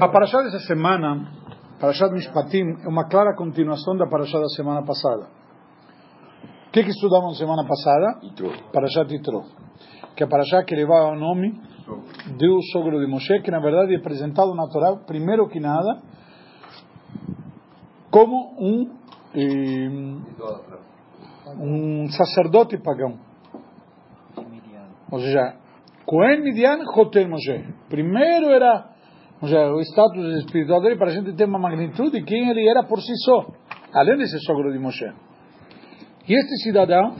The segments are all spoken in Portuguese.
A Parashá dessa semana, Parashá Mishpatim, é uma clara continuação da Parashá da semana passada. O que, que estudamos na semana passada? Parashá Titro. Que é a Parashá que levava o nome do sogro de Moshe, que na verdade é apresentado na Torá, primeiro que nada, como um, eh, um sacerdote pagão. Ou seja, Cohen Midian Hotel Moshe. Primeiro era ou seja, o status espiritual dele para a gente ter uma magnitude de quem ele era por si só, além de ser sogro de Moshe. E este cidadão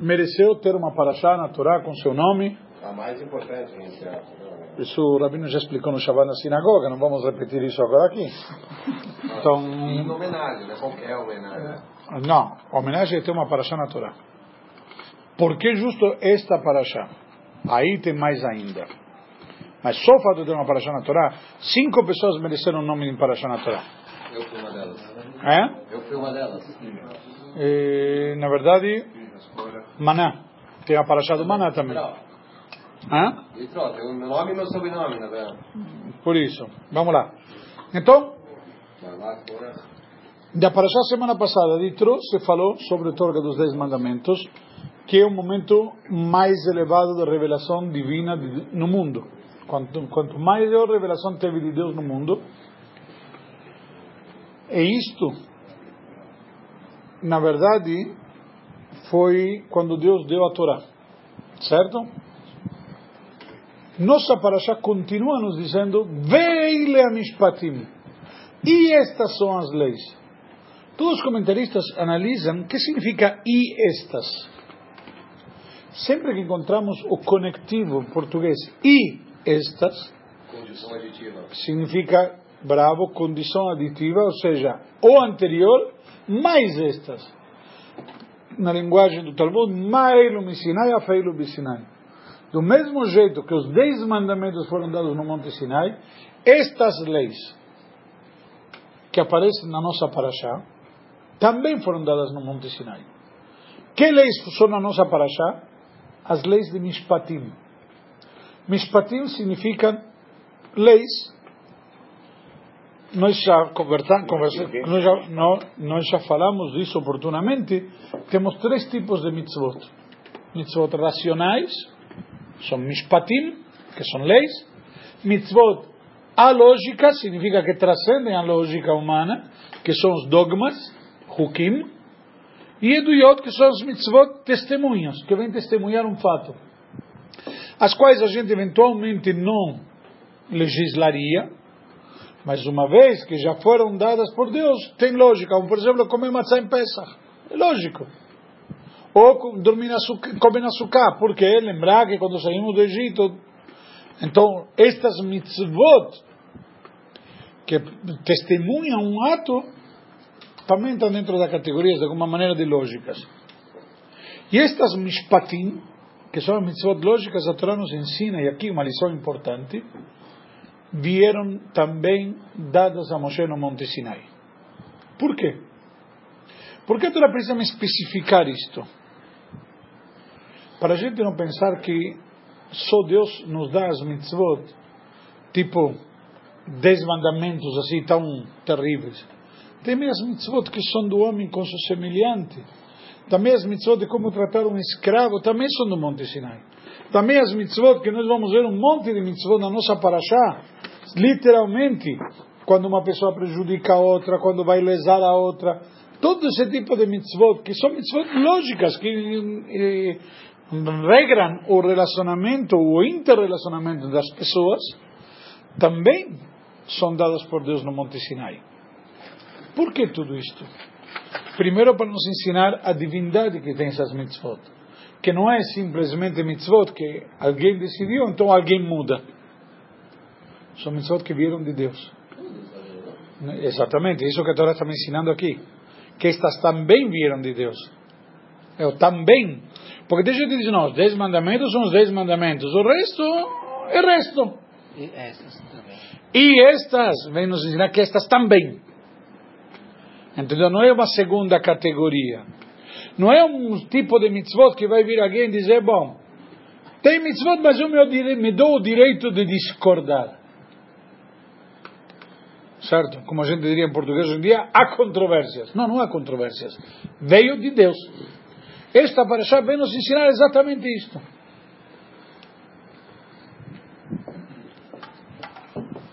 mereceu ter uma paraxá na Torá com seu nome. A mais importante, gente. Isso o Rabino já explicou no Shabbat na sinagoga, não vamos repetir isso agora aqui. Então, em homenagem, não é qualquer homenagem. Não, homenagem é ter uma paraxá na Torá. Por que justo esta paraxá? Aí tem mais ainda. Mas só o fato de ter uma paraxá na Torá, cinco pessoas mereceram o nome de paraxá na Torá. Eu fui uma delas. É? Eu fui uma delas. E, na verdade, Maná. Tem a paraxá do Maná também. Hã? Tem o meu nome e meu sobrenome, na verdade. Por isso. Vamos lá. Então, da paraxá semana passada de Tro, se falou sobre a Torga dos Dez Mandamentos, que é o momento mais elevado de revelação divina no mundo. Quanto, quanto maior revelação teve de Deus no mundo, e isto, na verdade, foi quando Deus deu a Torá. Certo? Nossa paraxá continua nos dizendo: Veile a mishpatim. E estas são as leis. Todos os comentaristas analisam o que significa e estas. Sempre que encontramos o conectivo português e estas, significa bravo, condição aditiva, ou seja, o anterior mais estas. Na linguagem do Talmud, Mailu Sinai, Afeilu Sinai. Do mesmo jeito que os dez mandamentos foram dados no Monte Sinai, estas leis que aparecem na nossa paraxá também foram dadas no Monte Sinai. Que leis são na nossa paraxá? As leis de Mishpatim. Mishpatim significam leis. Nós já, nós, já, nós, nós já falamos disso oportunamente. Temos três tipos de mitzvot: mitzvot racionais, são mishpatim, que são leis. Mitzvot alógicas, significa que transcendem a lógica humana, que são os dogmas, hukim. E eduyot, que são os mitzvot testemunhos, que vêm testemunhar um fato as quais a gente eventualmente não legislaria, mas uma vez que já foram dadas por Deus, tem lógica. Como, por exemplo, comer matzah em Pesach. É lógico. Ou dormir na comer na sukkah. Por quê? Lembrar que quando saímos do Egito... Então, estas mitzvot, que testemunham um ato, também estão dentro da categoria, de alguma maneira, de lógicas. E estas mishpatim, que são mitzvot lógicas, a Torá nos ensina, e aqui uma lição importante, vieram também dadas a Moshe no Monte Sinai. Por quê? Por que a Torá precisa me especificar isto? Para a gente não pensar que só Deus nos dá as mitzvot, tipo, dez mandamentos assim tão terríveis. Tem as mitzvot que são do homem com seu semelhante. Também as mitzvot de como tratar um escravo também são do Monte Sinai. Também as mitzvot, que nós vamos ver um monte de mitzvot na nossa paraxá, literalmente, quando uma pessoa prejudica a outra, quando vai lesar a outra, todo esse tipo de mitzvot, que são mitzvot lógicas, que eh, regram o relacionamento, o interrelacionamento das pessoas, também são dadas por Deus no Monte Sinai. Por que tudo isto? Primeiro para nos ensinar a divindade que tem essas mitzvot. Que não é simplesmente mitzvot que alguém decidiu, então alguém muda. São mitzvot que vieram de Deus. Exatamente, isso que a Torá está me ensinando aqui. Que estas também vieram de Deus. Eu também. Porque deixa eu te dizer, não, os dez mandamentos são os dez mandamentos. O resto é resto. E estas também. E estas, vem nos ensinar que estas também. Entendeu? Não é uma segunda categoria. Não é um tipo de mitzvot que vai vir alguém dizer, bom, Tem mitzvot, mas eu me, me dou o direito de discordar. Certo? Como a gente diria em português hoje em dia, há controvérsias. Não, não há controvérsias. Veio de Deus. Esta paraxá vem nos ensinar exatamente isto.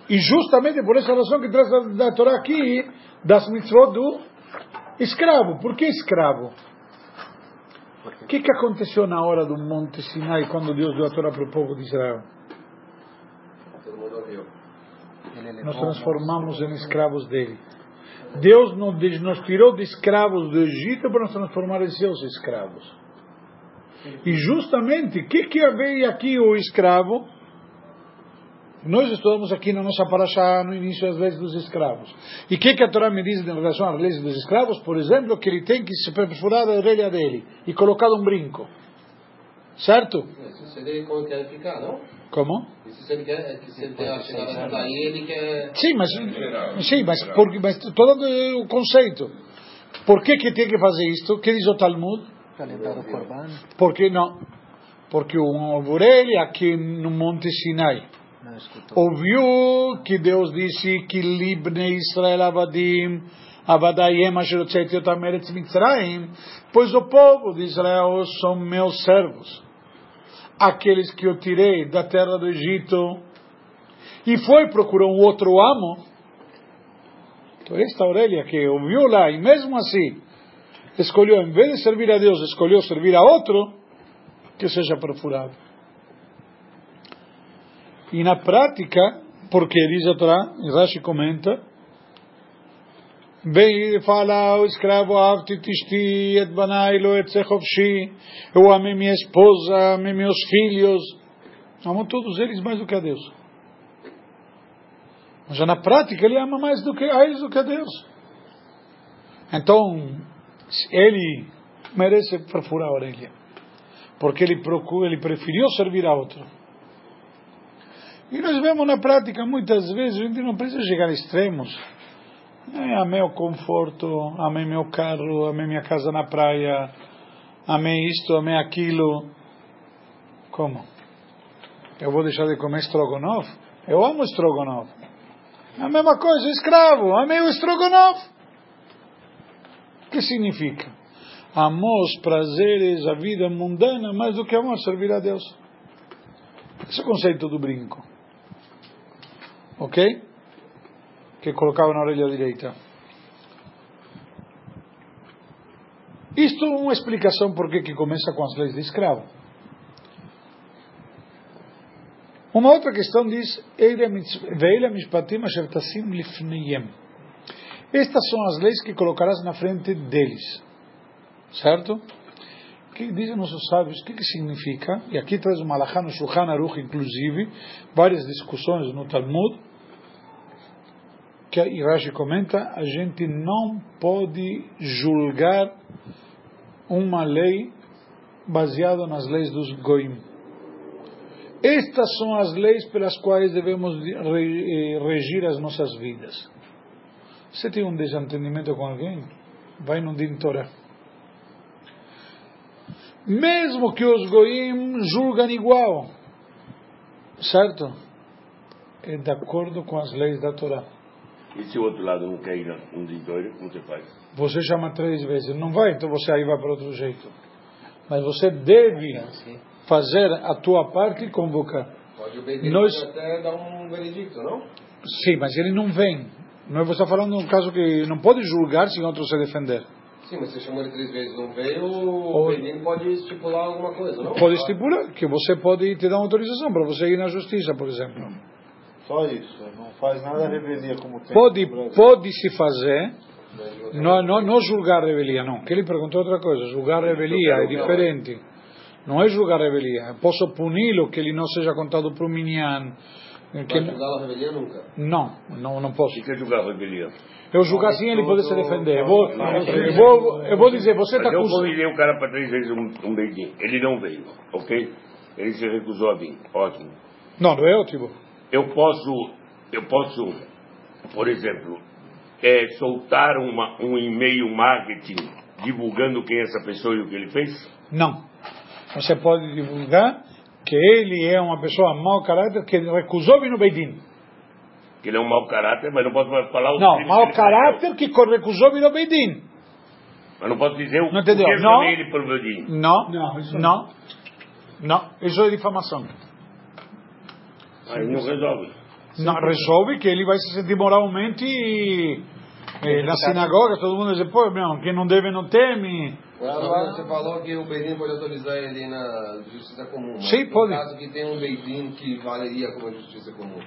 E justamente por essa razão que traz da Torá aqui, das mitzvot do escravo. Por que escravo? O que, que aconteceu na hora do Monte Sinai quando Deus deu a Torá para o povo de Israel? Nós transformamos em escravos dele. Deus nos tirou de escravos do Egito para nos transformar em seus escravos. E justamente, o que, que veio aqui o escravo? Nós estudamos aqui na nossa paraxá no início as leis dos escravos. E o que, que a Torá me diz em relação às leis dos escravos? Por exemplo, que ele tem que se perfurar a orelha dele e colocar um brinco. Certo? Isso seria como quer ficar, não? Como? Isso se ele quer, que se ele daí, quer... Sim, mas, sim, mas, porque, mas estou dando o conceito. Por que, que tem que fazer isto? O que diz o Talmud? O. Porque não? Porque uma orelha aqui no Monte Sinai ouviu que Deus disse que Libne Israel Avadim Avadayem Asher Otzeti Otam Eretz Mitzrayim pois o povo de Israel são meus servos aqueles que eu tirei da terra do Egito. E foi procurar um outro amo. Então esta orelha que ouviu lá e mesmo assim escolheu em vez de servir a Deus escolheu servir a outro que seja perfurado e na prática, porque diz a Torá, e Rashi comenta, fala o escravo, avti tishti et banai lo et sechofshi, eu amei minha esposa, amei meus filhos, amo todos eles mais do que a Deus. Mas já na prática ele ama mais do que a eles do que a Deus. Então, ele merece perfurar a orelha. Porque ele procura, ele preferiu servir a outro. E nós vemos na prática muitas vezes, a gente não precisa chegar a extremos. É, amei o conforto, amei meu carro, amei minha casa na praia, amei isto, amei aquilo. Como? Eu vou deixar de comer estrogonofe? Eu amo estrogonofe. É a mesma coisa, escravo, amei o estrogonofe. O que significa? Amou os prazeres, a vida mundana, mais do que amor servir a Deus. Esse é o conceito do brinco ok? Que colocava na orelha direita. Isto é uma explicação por que começa com as leis de escravo. Uma outra questão diz: Estas são as leis que colocarás na frente deles. Certo? Que dizem nossos sábios, o que, que significa? E aqui traz o Malachá no Shulchan Aruch, inclusive, várias discussões no Talmud, que a Irashi comenta, a gente não pode julgar uma lei baseada nas leis dos Goim. Estas são as leis pelas quais devemos eh, regir as nossas vidas. Você tem um desentendimento com alguém? Vai no Din Torah mesmo que os goim julgam igual, certo? É de acordo com as leis da Torá. E se o outro lado não quer ir um dia como você faz? Você chama três vezes, não vai, então você aí vai para outro jeito. Mas você deve fazer a tua parte e convocar. Pode o Nós... até dar um veredicto, não? Sim, mas ele não vem. Não é você está falando de um caso que não pode julgar sem outro se defender. Sim, mas você chamou ele três vezes não veio, o Benin pode estipular alguma coisa, não? Pode estipular, que você pode te dar uma autorização para você ir na justiça, por exemplo. Só isso, não faz nada a revelia como tem. Pode, pode se fazer, não, não, não julgar a revelia, não. Que ele perguntou outra coisa, julgar a revelia é diferente. Não é julgar a revelia. Posso puni-lo que ele não seja contado para o Minyan. Que... julgar a revelia nunca? Não, não, não posso. O que é julgar a revelia? Eu julgar assim, ele poder se defender. Eu vou, eu vou, eu vou dizer, você está com... Eu convidei o cara para três vezes um, um beijinho. Ele não veio, ok? Ele se recusou a vir. Ótimo. Não, não é ótimo. Eu posso, eu posso, por exemplo, é, soltar uma, um e-mail marketing divulgando quem é essa pessoa e o que ele fez? Não. Você pode divulgar que ele é uma pessoa mau caráter que recusou vir no Beidin. Que ele é um mau caráter, mas não posso falar o Não, mau que ele caráter que recusou vir no Beidin. Mas não posso dizer o Não entendeu? eu Não. ele pelo Bedin. Não, Não, isso não, não, isso é difamação. Aí não resolve. Não, resolve que ele vai se sentir moralmente eh, na sinagoga, todo mundo diz, pô, meu, quem não deve não teme. Agora você falou que o Beidin pode autorizar ele na justiça comum. Sim, no pode. caso que tem um Beidin que valeria como justiça comum.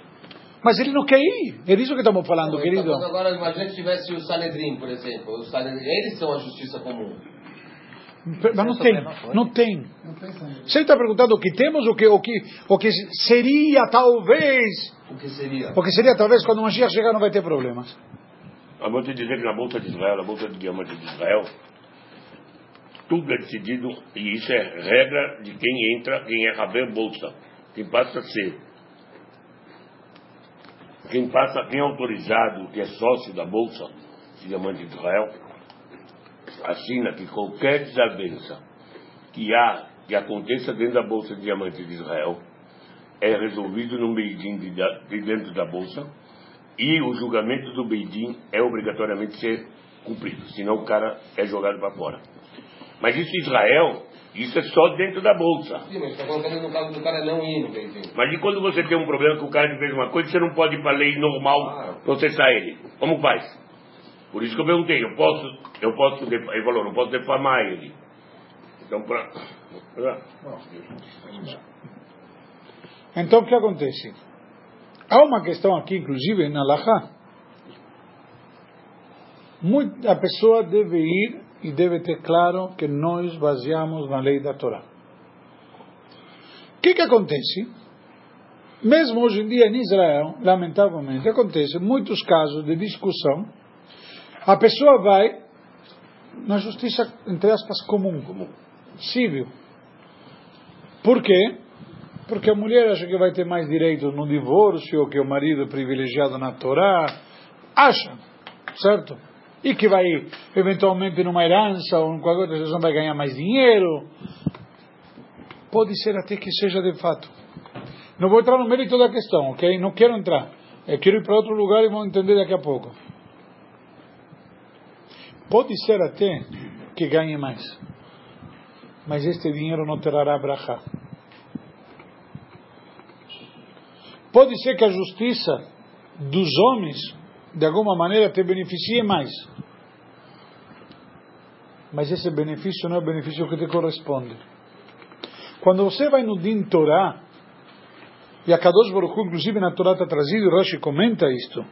Mas ele não quer ir, é disso que estamos falando, Então, querido. mas agora imagina que tivesse o Sanedrim, por exemplo. O Sanedrim, eles são a justiça comum. Mas não tem, não tem. Não. Você está perguntando o que temos, o que, o que, o que seria talvez, O que seria? o que seria talvez quando o Mashiach chegar não vai ter problemas. Te dizer que na Bolsa de Israel, na Bolsa de Diamante de Israel, tudo é decidido, e isso é regra de quem entra, quem é Raber Bolsa. Quem passa a ser. Quem passa, quem é autorizado, que é sócio da Bolsa de Diamante de Israel, assina que qualquer desavença que há, que aconteça dentro da Bolsa de Diamante de Israel, é resolvido no Beidin de, de dentro da Bolsa, e o julgamento do Beidin é obrigatoriamente ser cumprido, senão o cara é jogado para fora. Mas isso em Israel, isso é só dentro da bolsa. Sim, mas está colocando no caso do cara não ir no Beidin. Mas e quando você tem um problema com o cara que fez uma coisa, você não pode ir para a lei normal processar ele. Como faz? Por isso que eu perguntei, eu posso, eu posso, ele falou, não posso defamar ele. Então, pra- Então o que acontece? Há uma questão aqui, inclusive, na Laha. A pessoa deve ir e deve ter claro que nós baseamos na lei da Torá. O que, que acontece? Mesmo hoje em dia em Israel, lamentavelmente, acontece muitos casos de discussão. A pessoa vai na justiça, entre aspas, comum, civil. Por quê? Porque a mulher acha que vai ter mais direitos no divórcio, que o marido é privilegiado na Torá. Acha, certo? E que vai, eventualmente, numa herança ou em qualquer outra situação, vai ganhar mais dinheiro. Pode ser até que seja de fato. Não vou entrar no mérito da questão, ok? Não quero entrar. Eu quero ir para outro lugar e vão entender daqui a pouco. Pode ser até que ganhe mais. Mas este dinheiro não terá brachá. Pode ser que a justiça dos homens, de alguma maneira, te beneficie mais. Mas esse benefício não é o benefício que te corresponde. Quando você vai no Din e a Kadosh Baruch inclusive na Torá está trazido, e Rashi comenta isto,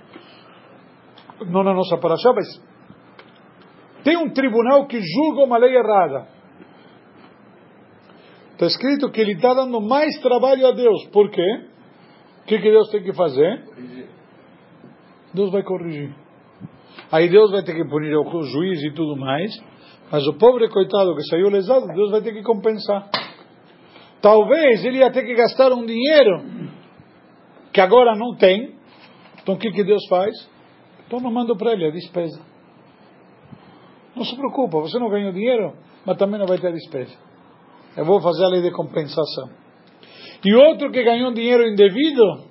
não na nossa paraxá, mas tem um tribunal que julga uma lei errada. Está escrito que ele está dando mais trabalho a Deus. Por quê? O que, que Deus tem que fazer? Deus vai corrigir. Aí Deus vai ter que punir o juiz e tudo mais. Mas o pobre coitado que saiu lesado, Deus vai ter que compensar. Talvez ele ia ter que gastar um dinheiro que agora não tem. Então o que, que Deus faz? Então não manda para ele a despesa. Não se preocupa, você não ganhou dinheiro, mas também não vai ter despesa. Eu vou fazer a lei de compensação. E outro que ganhou dinheiro indevido,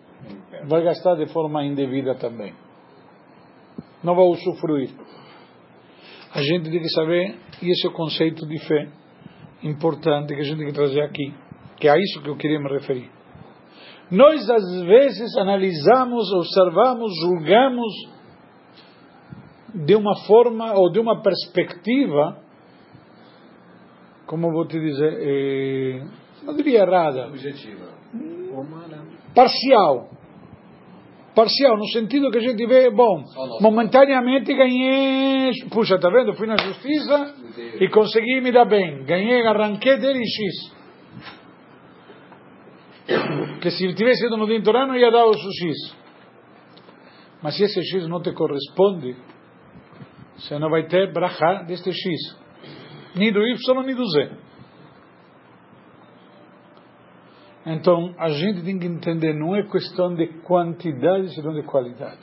vai gastar de forma indevida também. Não vai usufruir. A gente tem que saber, e esse é o conceito de fé importante que a gente tem que trazer aqui, que é a isso que eu queria me referir. Nós, às vezes, analisamos, observamos, julgamos de uma forma ou de uma perspectiva, como vou te dizer, eh, não diria errada, Objetiva. parcial. Parcial, no sentido que a gente vê, bom, momentaneamente ganhei, puxa, tá vendo? Fui na justiça e consegui me dar bem. Ganhei, arranquei dele X. Que se tivesse ido no Dintorá não ia dar o X. Mas se esse X não te corresponde, você não vai ter brachá deste X. Nem do Y, nem do Z. Então, a gente tem que entender, não é questão de quantidade, senão de qualidade.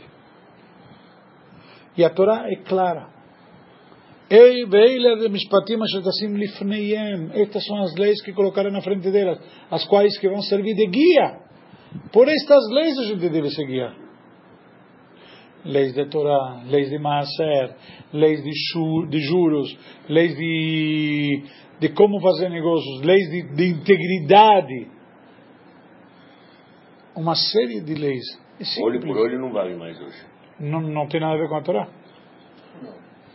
E a Torá é clara. Ei, veila de mishpatim ashetassim lifneiem. Estas são as leis que colocaram na frente delas, as quais que vão servir de guia. Por estas leis a gente deve se guiar. Leis de Torá, leis de Maaser, leis de, chu- de juros, leis de, de como fazer negócios, leis de, de integridade. Uma série de leis. É Olho por olho não vale mais hoje. Não, não tem nada a ver com a Torá.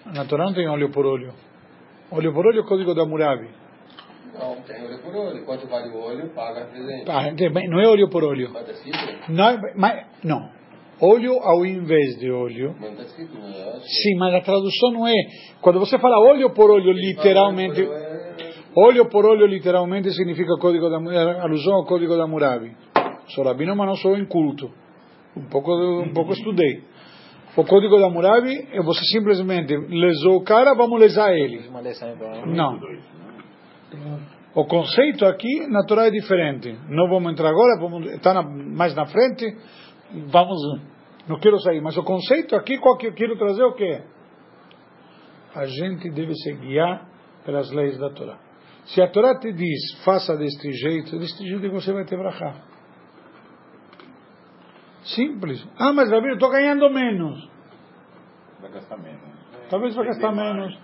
Na Torá não tem olho por olho. Olho por olho é o código da Murabi. Não, tem olho por olho. Quanto vale o olho, paga presente. Ah, bem, não é olho por olho. Mas tá escrito? Não, é- mas, não. Olho ao invés de olho. Mas tá escrito, não é? Sim, mas a tradução não é. Quando você fala olho por olho, literalmente. Olho por olho é- Olho por olho, literalmente, significa código da, é alusão ao código da Murabi. Sou rabino, mas não sou inculto. Um pouco, um pouco estudei. O código da Murabi é você simplesmente lesou o cara, vamos lesar ele. Lição igual. Não. O conceito aqui na Torá é diferente. Não vamos entrar agora, vamos estar na- mais na frente. Vamos, não quero sair, mas o conceito aqui, qual que eu quero trazer o quê? A gente deve se guiar pelas leis da Torá. Se a Torá te diz, faça deste jeito, deste jeito você vai ter brachá. Simples. Ah, mas Rabino, estou ganhando menos. Vai gastar menos. Talvez vai gastar menos.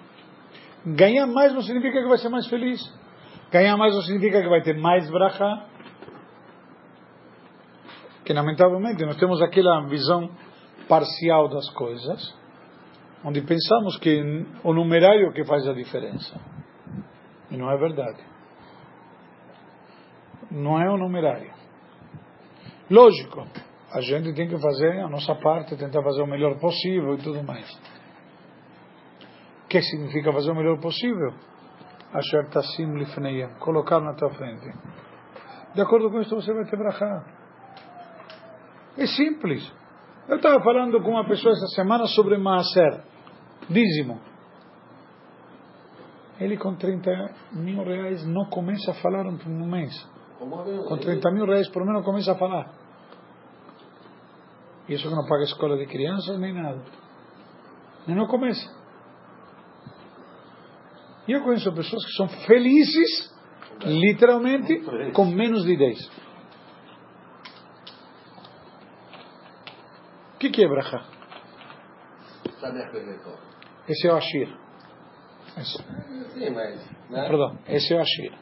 Ganhar mais não significa que vai ser mais feliz. Ganhar mais não significa que vai ter mais brachá. Que lamentavelmente nós temos aquela visão parcial das coisas, onde pensamos que o numerário que faz a diferença. E não é verdade. Não é o numerário. Lógico, a gente tem que fazer a nossa parte, tentar fazer o melhor possível e tudo mais. O que significa fazer o melhor possível? Asher tassim lifneiyem, colocar na tua frente. De acordo com isso você vai ter brachá. É simples. Eu estava falando com uma pessoa essa semana sobre Maaser, dízimo. Ele com 30 mil reais não começa a falar um mês. Como Rabino, Com ele- 30 mil reais por mês não começa a falar. Isso que não paga escola de crianças nem nada. E não começa. E eu conheço pessoas que são felizes, literalmente, com menos de 10. O que, que é brachá? Sabe a coisa então? Esse é o Ashir. Esse. Sim, mas... Né? Perdão, esse é o Ashir.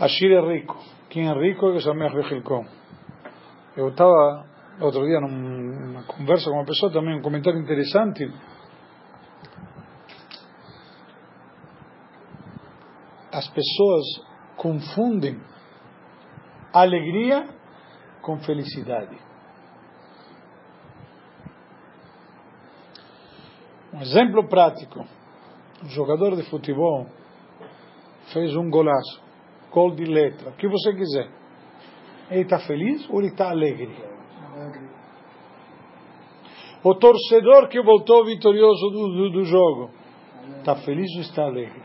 Ashir é rico. Quem é rico é que Sameach Bechilkom. Eu estava outro dia num- numa conversa com uma pessoa também, um comentário interessante. As pessoas confundem alegria com felicidade. Um exemplo prático. Um jogador de futebol fez um golaço, gol de letra, o que você quiser. Ele está feliz ou ele está alegre? O torcedor que voltou vitorioso do, do, do jogo, está feliz ou está alegre?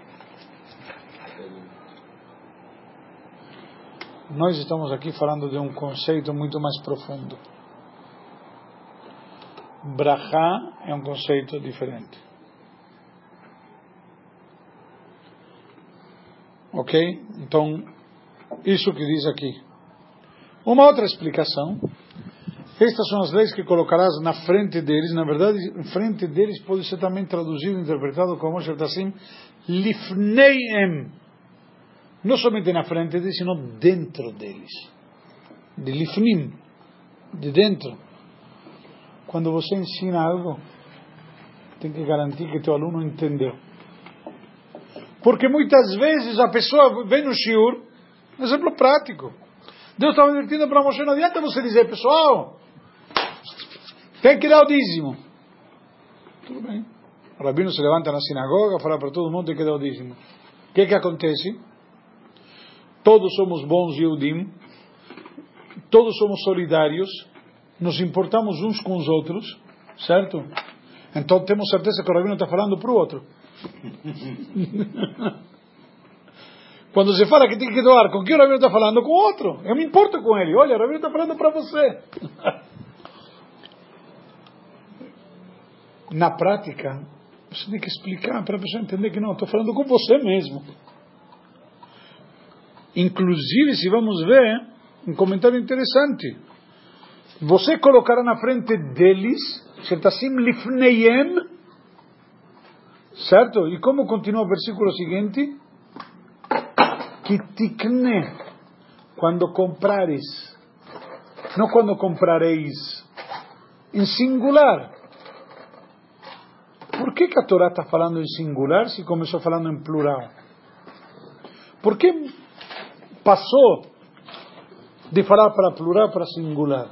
Nós estamos aqui falando de um conceito muito mais profundo. Brahá é um conceito diferente. Ok? Então, isso que diz aqui. Uma outra explicação. Estas são as leis que colocarás na frente deles. Na verdade, em frente deles pode ser também traduzido, interpretado como Shertassim, lifneiem. Não somente na frente deles, sino dentro deles. De lifnim. De dentro. Quando você ensina algo, tem que garantir que teu aluno entendeu. Porque muitas vezes a pessoa vem no shiur, exemplo prático. Deus estava advertindo para Moshe, não adianta você dizer, pessoal, tem que dar o dízimo. Tudo bem. O rabino se levanta na sinagoga, fala para todo mundo tem que dar o dízimo. O que que acontece? Todos somos bons Yehudim, todos somos solidários, nos importamos uns com os outros, certo? Então temos certeza que o rabino está falando para o outro. Quando se fala que tem que doar, com quem o rabino está falando? Com outro. Eu me importo com ele. Olha, o rabino está falando para você. Na prática, Você tem que explicar para a pessoa entender que não, estou falando com você mesmo. Inclusive, se vamos ver, um comentário interessante. Você colocará na frente deles, Shetasim lifneyem, certo? E como continua o versículo seguinte? Que tikne, quando comprares, não quando comprareis, em singular. Que, que a Torá está falando em singular se começou falando em plural? Por que passou de falar para plural para singular?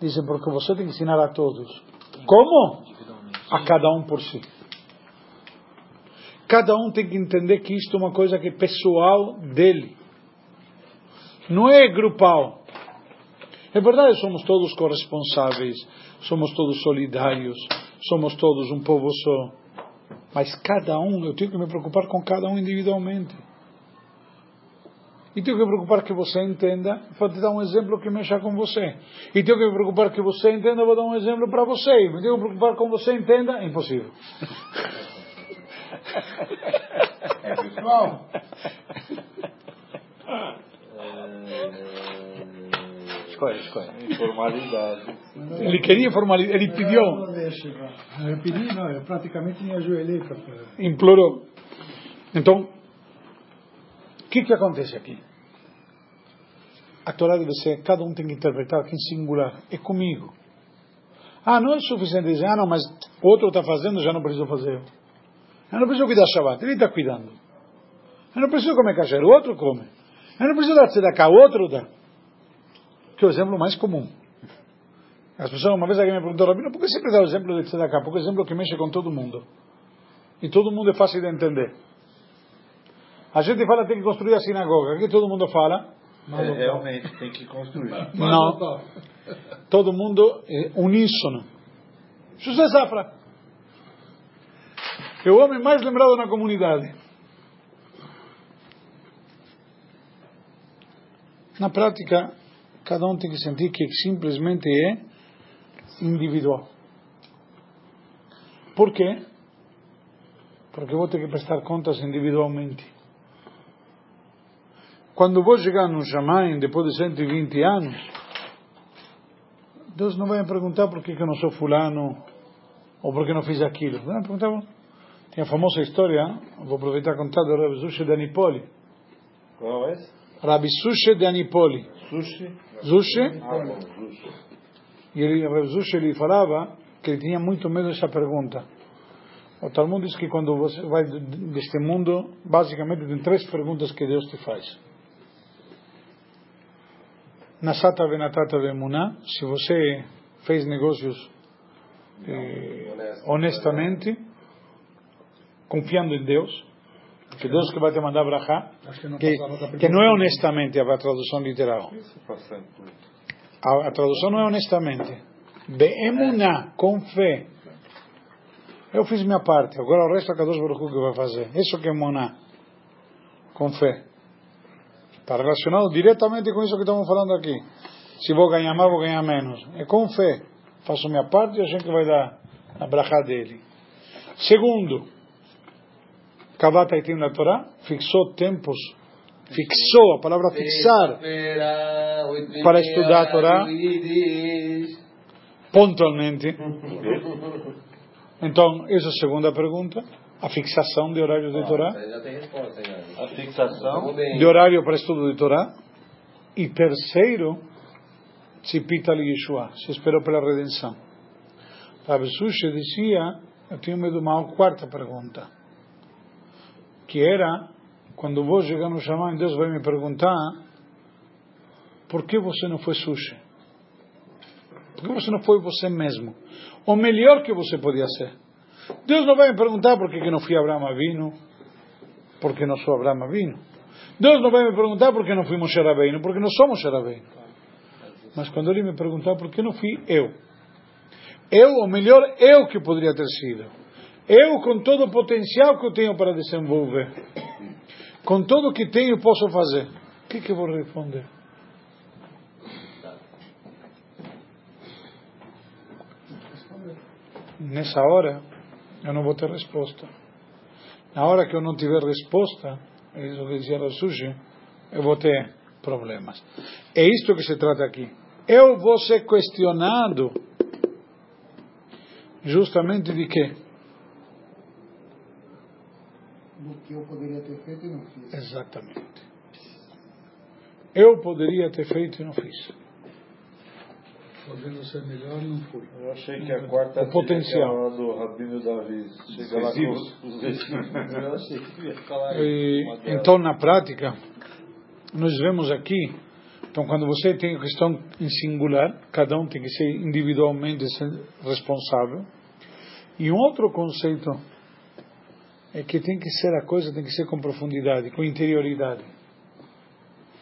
Dizem, porque você tem que ensinar a todos. Como? A cada um por si. Cada um tem que entender que isto é uma coisa que é pessoal dele. Não é grupal. É verdade, somos todos corresponsáveis, somos todos solidários, somos todos um povo só. Mas cada um, eu tenho que me preocupar com cada um individualmente. E tenho que me preocupar que você entenda, vou te dar um exemplo que mexa com você. E tenho que me preocupar que você entenda, vou dar um exemplo para você. E me tenho que me preocupar com você entenda, é impossível. É pessoal. Escolhe, escolhe. Informalidade. Ele queria formalidade, ele pediu, Não, deixa, vai. Eu pedi, não, eu praticamente me ajoelhei para implorou. Então, o que, que acontece aqui? A Torá deve ser, cada um tem que interpretar aqui em singular. É comigo. Ah, não é suficiente dizer, ah, não, mas outro está fazendo, já não preciso fazer. Eu não preciso cuidar Shabbat, ele está cuidando. Eu não preciso comer kasher, o outro come. Eu não preciso dar tzedakah, o outro dá. Que é o exemplo mais comum. As pessoas, uma vez alguém me perguntou, Rabino, por que sempre dá o exemplo de tzedakah? Porque é o exemplo que mexe com todo mundo. E todo mundo é fácil de entender. A gente fala tem que construir a sinagoga. Aqui todo mundo fala. É, realmente, tem que construir. Não. Todo mundo é uníssono. José Zafra. É o homem mais lembrado na comunidade. Na prática, cada um tem que sentir que simplesmente é individual. Por quê? Porque vou ter que prestar contas individualmente. Quando vou chegar no Shamayim, depois de 120 anos, Deus não vai me perguntar por que, que eu não sou fulano, ou por que não fiz aquilo. Vai me perguntar, tem a famosa história, vou aproveitar e contar, do Rabi Zushe de Anipoli. Qual é? Rabi Sushe de Anipoli. Sushi? Zushe, Ah, e ele, Zushe lhe falava que ele tinha muito medo dessa pergunta. O Talmud diz que quando você vai deste mundo, basicamente tem três perguntas que Deus te faz. Nasata venatata vemuná, se você fez negócios eh, honestamente, confiando em Deus, que Deus que vai te mandar brachá, que não que, não é honestamente a tradução literal. A, a tradução não é honestamente. Beemuná, com fé. Eu fiz minha parte, agora o resto é Kadosh Baruch que vai fazer. Isso que é emuná, com fé. Está relacionado diretamente com isso que estamos falando aqui. Se vou ganhar mais, vou ganhar menos. É com fé. Faço minha parte e a gente vai dar a brachá dele. Segundo, Kavata Itim na Torá, fixou tempos, fixou, a palavra fixar, para estudar a Torá. pontualmente. Então, essa é a segunda pergunta. A fixação de horários de Torá. Gabi? A fixação. De horário para estudo de Torá. E terceiro, Tzipita li Yeshua. Se esperou pela redenção. Rabi Sushi dizia, eu tenho medo uma quarta pergunta. Que era, quando vou chegar no Shaman, Deus vai me perguntar por que você não foi sushi? Por que você não foi você mesmo? O melhor que você podia ser. Deus não vai me perguntar por que que não fui Abraão Avino, porque não sou Abraão Avino. Deus não vai me perguntar por que não fui Moshe Rabbeinu, porque não sou Moshe Rabbeinu. Mas quando ele me perguntar por que não fui eu, eu, o melhor eu que poderia ter sido, eu com todo o potencial que eu tenho para desenvolver, com tudo que tenho posso fazer, o que que eu vou responder? Nessa hora, eu não vou ter resposta. Na hora que eu não tiver resposta, é isso que dizia Rasushi, eu vou ter problemas. É isto que se trata aqui. Eu vou ser questionado justamente de quê? Do que eu poderia ter feito e não fiz. Exatamente. Eu poderia ter feito e não fiz. Podendo ser melhor, não fui. Eu achei que a quarta O potencial. do Rabino Davi. Chega lá com os. Eu achei que ia falar E, então, na prática, nós vemos aqui, então quando você tem a questão em singular, cada um tem que ser individualmente responsável. E um outro conceito é que tem que ser a coisa, tem que ser com profundidade, com interioridade.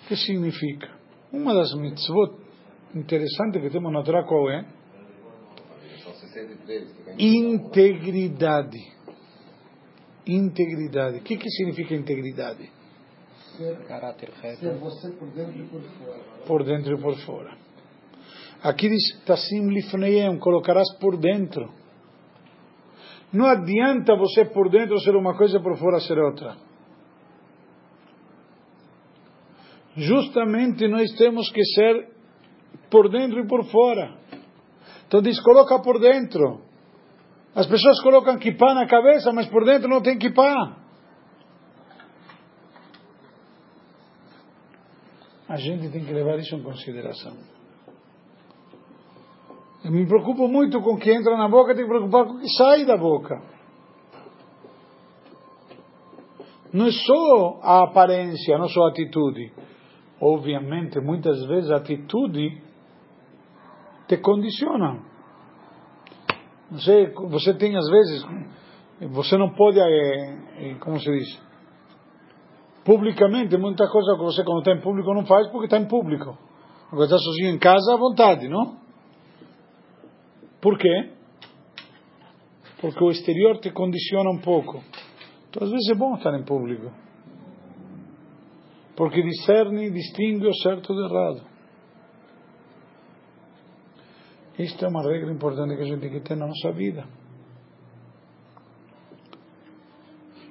O que significa? Uma das mitzvot interessantes que temos na Torá qual é? São 63. que tem. Integridade. Integridade. O que, que significa integridade? Ser, Caráter ser reto. você por dentro e por fora. Por dentro e por fora. Aqui diz, Tassim lifneiem, colocarás por dentro. Não adianta você por dentro ser uma coisa e por fora ser outra. Justamente nós temos que ser por dentro e por fora. Então diz, coloca por dentro. As pessoas colocam kippah na cabeça, mas por dentro não tem kippah. A gente tem que levar isso em consideração. Eu me preocupo muito com o que entra na boca, tenho que preocupar com o que sai da boca. Não é só a aparência, não só a atitude. Obviamente, muitas vezes a atitude te condiciona. Você, você tem às vezes, você não pode, eh, eh, como se diz, publicamente, muita coisa que você quando está em público não faz porque está em público. Quando está sozinho em casa, à vontade, não? Por quê? Porque o exterior te condiciona um pouco. Então, às vezes é bom estar em público. Porque discerne e distingue o certo do errado. Isto é uma regra importante que a gente tem que ter na nossa vida.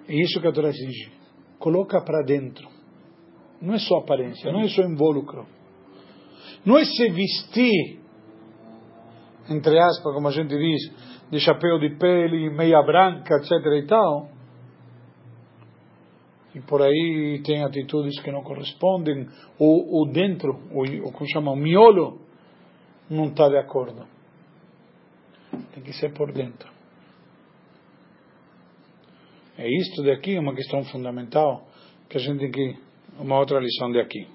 É isso que a Torá exige. Coloca para dentro. Não é só aparência, não é só invólucro. Não é se vestir, entre aspas, como a gente diz, de chapéu de pele, meia branca, etc. e tal. E por aí tem atitudes que não correspondem, ou, ou dentro, ou, ou como chama, o miolo, não está de acordo. Tem que ser por dentro. É isto daqui uma questão fundamental que a gente tem que uma outra lição de aqui.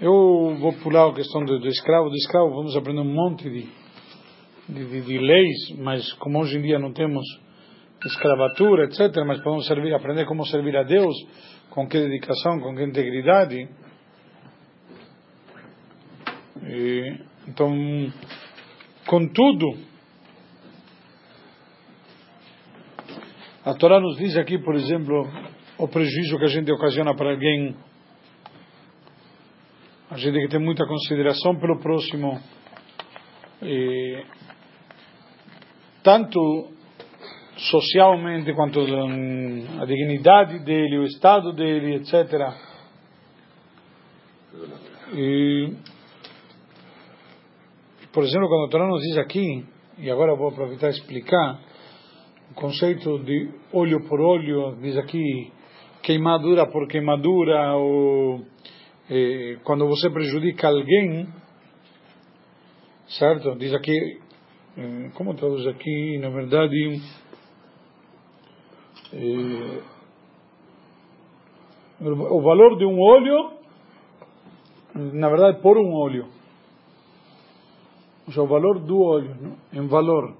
Eu vou pular a questão do, do escravo. Do escravo vamos aprender um monte de, de, de, leis, mas como hoje em dia não temos escravatura, etc., mas podemos servir, aprender como servir a Deus, com que dedicação, com que integridade. E, então, contudo, a Torá nos diz aqui, por exemplo, o prejuízo que a gente ocasiona para alguém. A gente tem que ter muita consideração pelo próximo. E, tanto socialmente quanto a dignidade dele, o estado dele, etc. E, por exemplo, quando a Torá nos diz aqui, e agora vou aproveitar e explicar, o conceito de olho por olho, diz aqui queimadura por queimadura, ou eh, quando você prejudica alguém, certo? Diz aqui, eh, como traduz aqui, na verdade, eh, o valor de um olho, na verdade, por um olho. O sea, o valor do olho, não? em valor,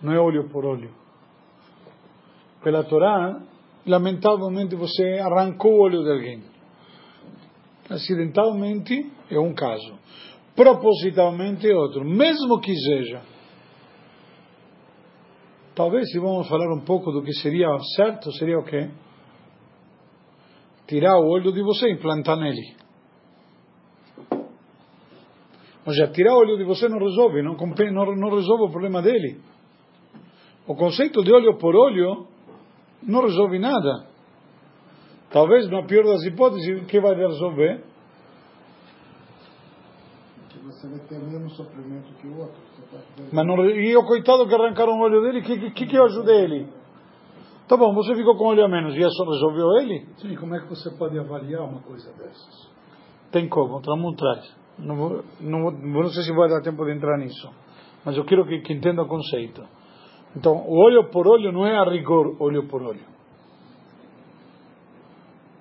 não é olho por olho. Pela Torá, lamentavelmente você arrancou o olho de alguém. Acidentalmente é um caso. Propositalmente é outro. Mesmo que seja. Talvez se vamos falar um pouco do que seria certo, seria o quê? Tirar o olho de você e implantar nele. Ou seja, tirar o olho de você não resolve, não, não, não resolve o problema dele. O conceito de olho por olho não resolve nada. Talvez, na pior das hipóteses, o que vai resolver? Que você vai ter menos sofrimento que o outro. Tá Mas não, e o coitado que arrancaram o olho dele, que, que, que eu ajudei ele? Tá bom, você ficou com o olho a menos e isso resolveu ele? Sim, como é que você pode avaliar uma coisa dessas? Tem como, atrás. Não, vou- não, vou- não sei se vai dar tempo de entrar nisso, mas eu quero que, que entenda o conceito. Então, o olho por olho não é a rigor olho por olho.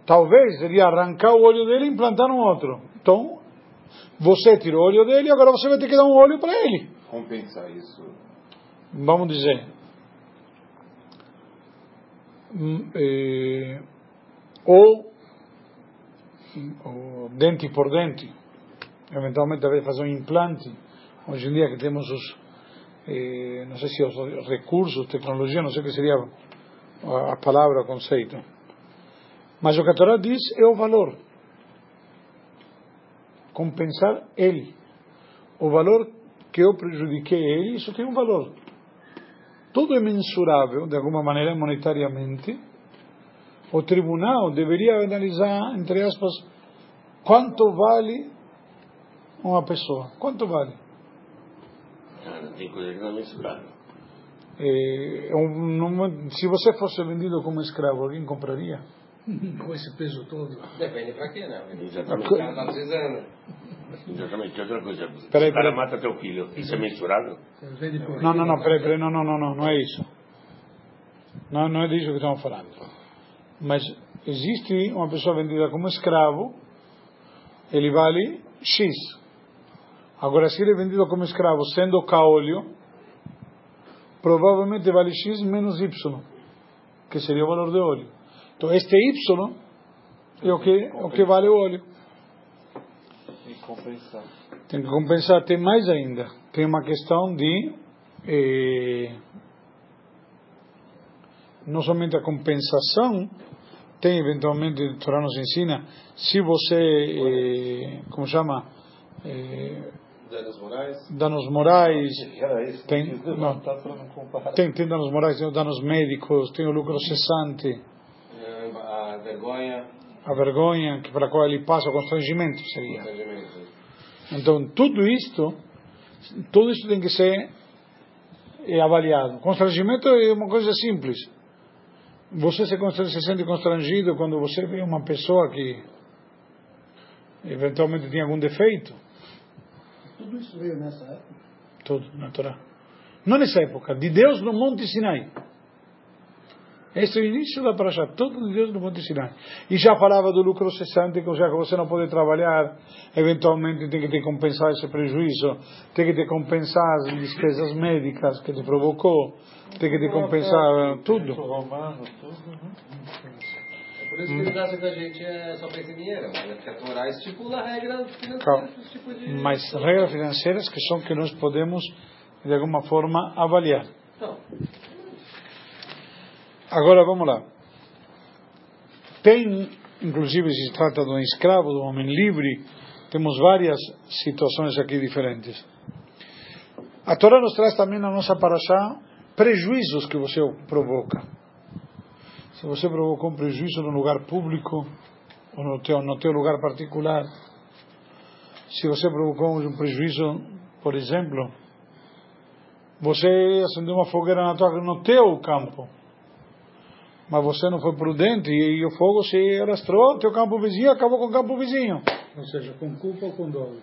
Talvez seria arrancar o olho dele e implantar um outro. Então, você tirou o olho dele, agora você vai ter que dar um olho para ele. Compensar isso. Vamos dizer, hum, eh, ou, ou dente por dente, eventualmente talvez fazer um implante. Hoje em dia que temos os, eh, não sei se os recursos, tecnologia, não sei o que seria a, a palavra, o conceito. Mas o que a Torá diz é o valor. Compensar ele. O valor que eu prejudiquei ele, isso tem um valor. Tudo é mensurável, de alguma maneira, monetariamente. O tribunal deveria analisar, entre aspas, quanto vale uma pessoa. Quanto vale? Tem coisa que não é mensurável. Um- se você fosse vendido como escravo, alguém compraria? Com esse peso todo. Depende pra quê, né? Exatamente. O cara tá precisando. Exatamente. Outra coisa. Peraí, o cara peraí. mata teu filho. Isso é por Não, não, não, peraí, peraí, não, não, não, não, não é isso. Não, não é disso que estamos falando. Mas existe uma pessoa vendida como escravo, ele vale X. Agora, se ele é vendido como escravo sendo caolho, provavelmente vale X menos Y, que seria o valor de óleo. Então, este Y é o que, o que vale o óleo. E compensar. Tem que compensar, tem mais ainda. Tem uma questão de. eh, não somente a compensação, tem eventualmente, o Torá nos ensina, se você, eh, como chama, eh, Danos morais. danos morais. Tem- não. comparar. tem, tem danos morais, tem os danos médicos, tem o lucro cessante, vergonha. a vergonha que para a qual ele passa, o constrangimento seria. Entendimento. Então, tudo isto, tudo isso tem que ser eh, avaliado. Constrangimento é uma coisa simples. Você se, se sente constrangido quando você vê uma pessoa que eventualmente tem algum defeito? Tudo isso veio nessa época. Tudo na Torá. Não nessa época, de Deus no Monte Sinai. Este é o início da Parashá, tudo de Deus no Monte Sinai. E já falava do lucro cessante, que, ou seja, que você não pode trabalhar, eventualmente tem que te compensar esse prejuízo, tem que te compensar as despesas médicas que te provocou, tem que te compensar tudo. Né? É por isso que eles acham que a gente é só pensa em dinheiro. Mas é porque a Torá estipula regras financeiras esse tipo de... Mas regras financeiras que são que nós podemos, de alguma forma, avaliar. Não. Agora vamos lá. Tem, inclusive, se trata de um escravo, de um homem livre, temos várias situações aqui diferentes. A Torá nos traz também na nossa paraxá prejuízos que você provoca. Se você provocou um prejuízo no lugar público ou no teu, no teu lugar particular, se você provocou um prejuízo, por exemplo, você acendeu uma fogueira na tua, no teu campo, mas você não foi prudente e, o fogo se alastrou, teu campo vizinho acabou com o campo vizinho. Ou seja, com culpa ou com dolo.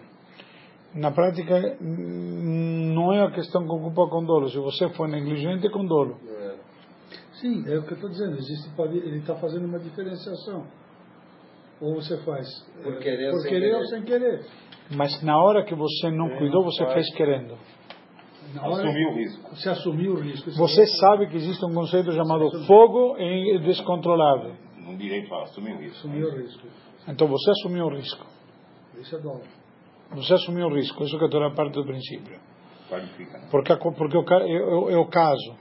Na prática, não é a questão com culpa ou com dolo. Se você foi negligente, é com dolo. É. Sim, é o que eu estou dizendo. Existe, ele está fazendo uma diferenciação. Ou você faz Por eh, querer por sem querer querer. ou sem querer. Mas na hora que você não cuidou, você fez querendo. Assumir o risco. Você assumiu o risco. Você é- sabe que existe um conceito chamado fogo em- descontrolável. Um direito para assumir o risco. Assumiu o risco. Então você assumiu o risco. Isso é dolo. Você assumiu o risco. Isso que é toda parte do princípio. Qualifica. né? porque, a porque é, é- é o caso.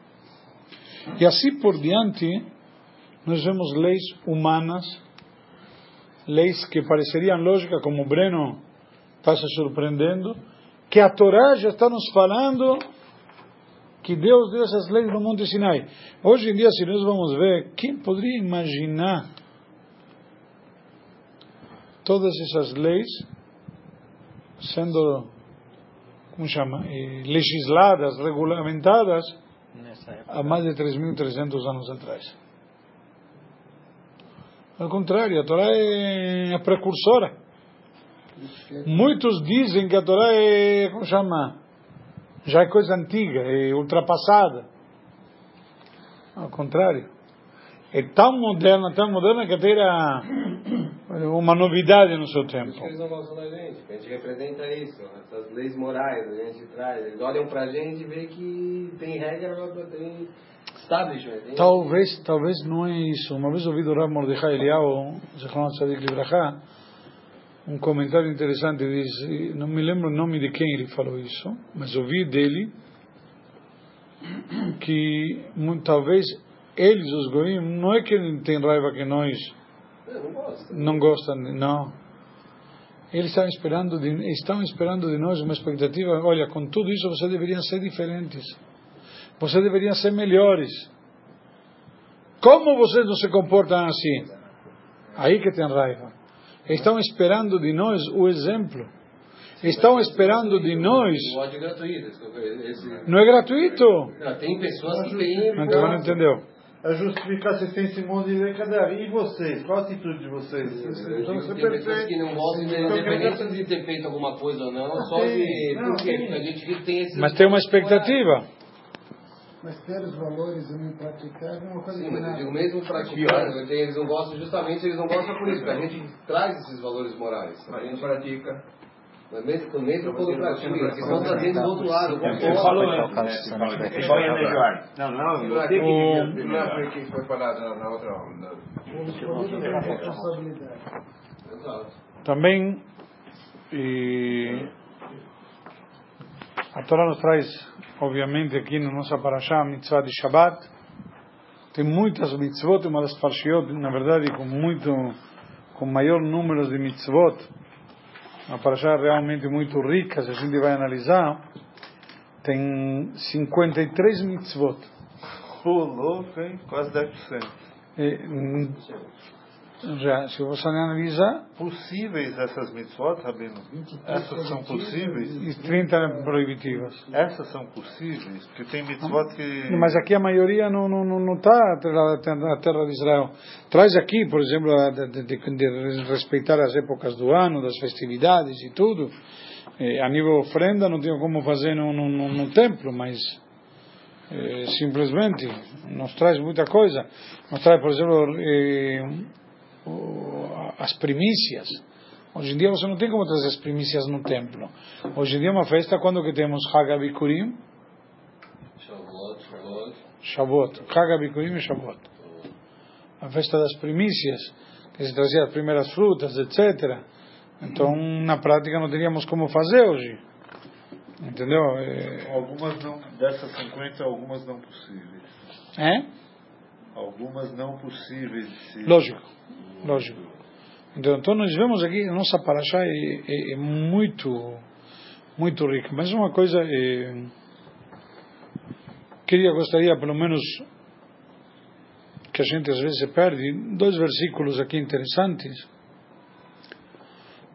E assim por diante, nós vemos leis humanas, leis que pareceriam lógicas, como o Breno está se surpreendendo, que a Torá já está nos falando que Deus deu essas leis no Monte Sinai. Hoje em dia, se nós vamos ver, quem poderia imaginar todas essas leis sendo, como chama, eh, legisladas, regulamentadas há mais de 3.300 anos atrás. Ao contrário, a Torá é a precursora. Muitos dizem que a Torá é, como chama, já é coisa antiga, é ultrapassada. Ao contrário. É tão moderna, tão moderna que até era uma novidade no seu tempo. Por que eles não gostam da gente, que a gente representa isso, essas leis morais a gente traz. Eles olham pra gente e vê que tem regra, tem establishment. Tem Talvez, talvez não é isso. Uma vez ouvi do Rav Mordechai Eliyahu, Zechron Tzadik Libraha, um comentário interessante, diz, não me lembro o nome de quem ele falou isso, mas ouvi dele que talvez eles, os goim, não é que tem raiva que nós não gostam, não. Eles estão esperando de, estão esperando de nós uma expectativa. Olha, com tudo isso vocês deveriam ser diferentes. Vocês deveriam ser melhores. Como vocês não se comportam assim? Aí que tem raiva. Estão esperando de nós o exemplo. Estão esperando de nós. Esse- Não é gratuito. Não, tem pessoas que têm. Não, então não entendeu. A justificar se tem esse monte de lei, cadê? E vocês? Qual a atitude de vocês? Vocês que tem pessoas que não gostam, Então, independente de ter feito alguma coisa ou não, só de. Por quê? Porque a gente tem esse. Mas tem uma expectativa. Mas ter os valores e não praticar é uma coisa Sim, que mas eu digo mesmo praticando, eles não gostam justamente, eles não gostam por isso, porque a gente traz esses valores morais. A gente pratica. Mas mesmo, mesmo quando pratica, eles estão trazendo do outro lado. oposto. falou antes, que foi a melhor. Não, não, Sim, eu sei que o- devia- não foi que foi falado na, outra aula. responsabilidade. Também e a Torá nos traz, obviamente, aqui na nossa paraxá, a mitzvah de Shabbat. Tem muitas mitzvot, uma das parshiot, na verdade, com muito, com maior número de mitzvot. Uma paraxá realmente muito rica, se a gente vai analisar. Tem 53 mitzvot. Pô, louco, hein? Quase 10%. E, hum, já, se você analisar, Possíveis essas mitzvot, Rabino? Essas são possíveis? e 30 proibitivas. Essas são possíveis? Porque tem mitzvot que... Mas aqui a maioria não não não está na terra de Israel. Traz aqui, por exemplo, de, de, de- de respeitar as épocas do ano, das festividades e tudo. Eh, a nível ofrenda não tenho como fazer no, no, no, no templo, mas eh, simplesmente nos traz muita coisa. Nos traz, por exemplo, eh, as primícias. Hoje em dia você não tem como trazer as primícias no templo. Hoje em dia é uma festa quando que temos Hagabikurim, Shavuot, Shavuot. HaBikurim e Shavuot. A festa das primícias, que se trazia as primeiras frutas, etc. Então, na prática, não teríamos como fazer hoje. Entendeu? É, Algumas não, dessas 50, algumas não possíveis. é? Algumas não possíveis de se... Lógico, lógico. Então, então nós vemos aqui, a nossa paraxá é, é, é muito, muito rica. Mas uma coisa, é, queria, gostaria pelo menos que a gente às vezes perde, dois versículos aqui interessantes.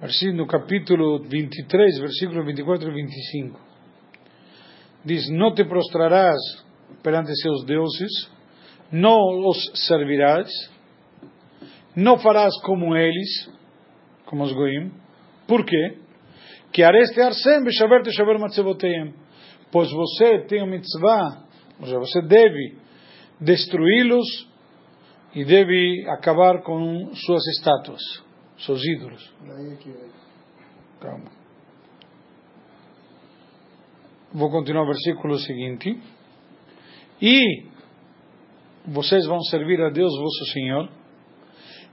Versículo no capítulo 23, versículo 24 e 25. Diz: Não te prostrarás perante seus deuses, não os servirás, não farás como eles, como os goim. Por quê? Que areste arsem beshaver te shaver matzevoteim. Pois você tem o mitzvah, ou seja, você deve destruí-los e deve acabar com suas estátuas, seus ídolos. Calma. Vou continuar o versículo seguinte. E vocês vão servir a Deus, vosso Senhor,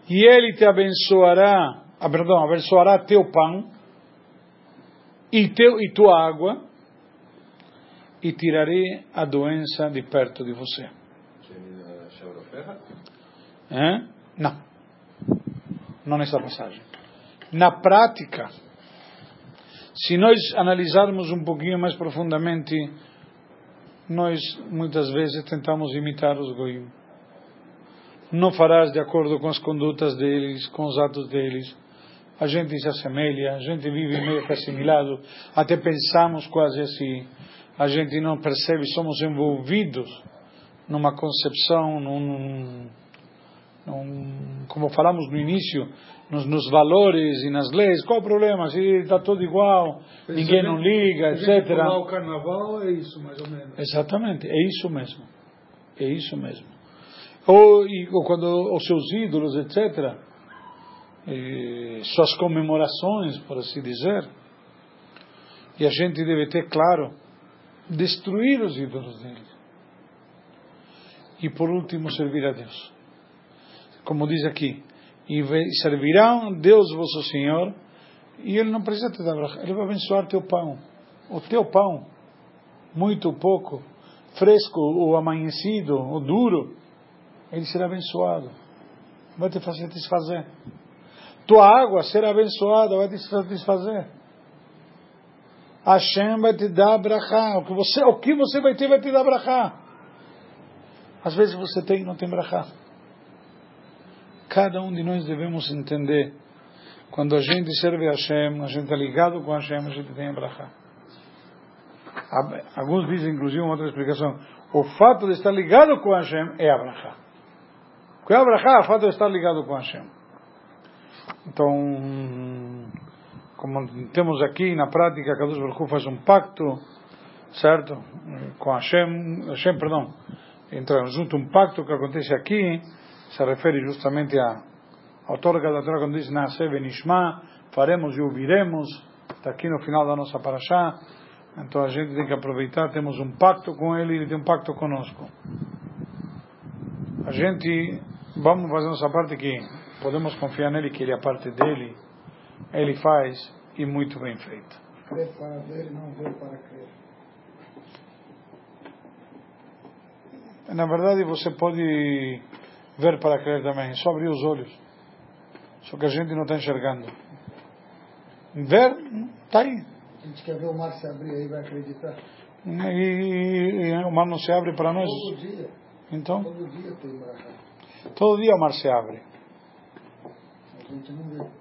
e Ele te abençoará, ah, perdão, abençoará teu pão e, teu, e tua água, e tirarei a doença de perto de você. Hã? Não. Não nessa passagem. Na prática, se nós analisarmos um pouquinho mais profundamente, nós muitas vezes tentamos imitar os goim. Não farás de acordo com as condutas deles, com os atos deles. A gente se assemelha, a gente vive meio que assimilado, até pensamos quase assim. A gente não percebe, somos envolvidos numa concepção, num, como falamos no início, nos, nos, valores e nas leis. Qual o problema? Se está tudo igual, ninguém não liga, etc. o carnaval é isso, mais ou menos. Exatamente, é isso mesmo. É isso mesmo. Ou, e, ou quando os seus ídolos, etc. Eh, suas comemorações, por assim dizer. E a gente deve ter claro, destruir os ídolos deles. E por último, servir a Deus. Como diz aqui, e servirão Deus vosso Senhor, e Ele não precisa te dar Ele vai abençoar teu pão. O teu pão, muito pouco, fresco ou amanhecido ou duro, ele será abençoado. Vai te fazer satisfazer. Tua água será abençoada, vai te satisfazer. Hashem vai te dar brachá. O que você, o que você vai ter vai te dar brachá. Às vezes você tem e não tem brachá. Cada um de nós devemos entender. Quando a gente serve a Hashem, a gente está ligado com Hashem, a gente tem a brachá. Alguns dizem, inclusive, uma outra explicação. O fato de estar ligado com Hashem é a brachá. O que é a brachá? O fato de estar ligado com Hashem. Então, como temos aqui na prática, Kadosh Baruch faz um pacto, certo? Com Hashem, Hashem, perdão, entra junto um pacto que acontece aqui, se refere justamente a outorga da Torá quando diz Nasce Benishma, faremos e ouviremos, está aqui no final da nossa paraxá, então a gente tem que aproveitar, temos um pacto com ele, ele tem um pacto conosco. A gente, vamos fazer nossa parte que podemos confiar nele, que ele é a parte dele, ele faz e muito bem feito. Crer para ver, não ver para crer. Na verdade, você pode ver para crer também, só abrir os olhos. Só que a gente não está enxergando. Ver, está aí. A gente quer ver o mar se abrir aí, vai acreditar. E, e, e o mar não se abre para nós? Todo dia. Então? Todo dia tem mar. Todo dia o mar se abre. A gente não vê.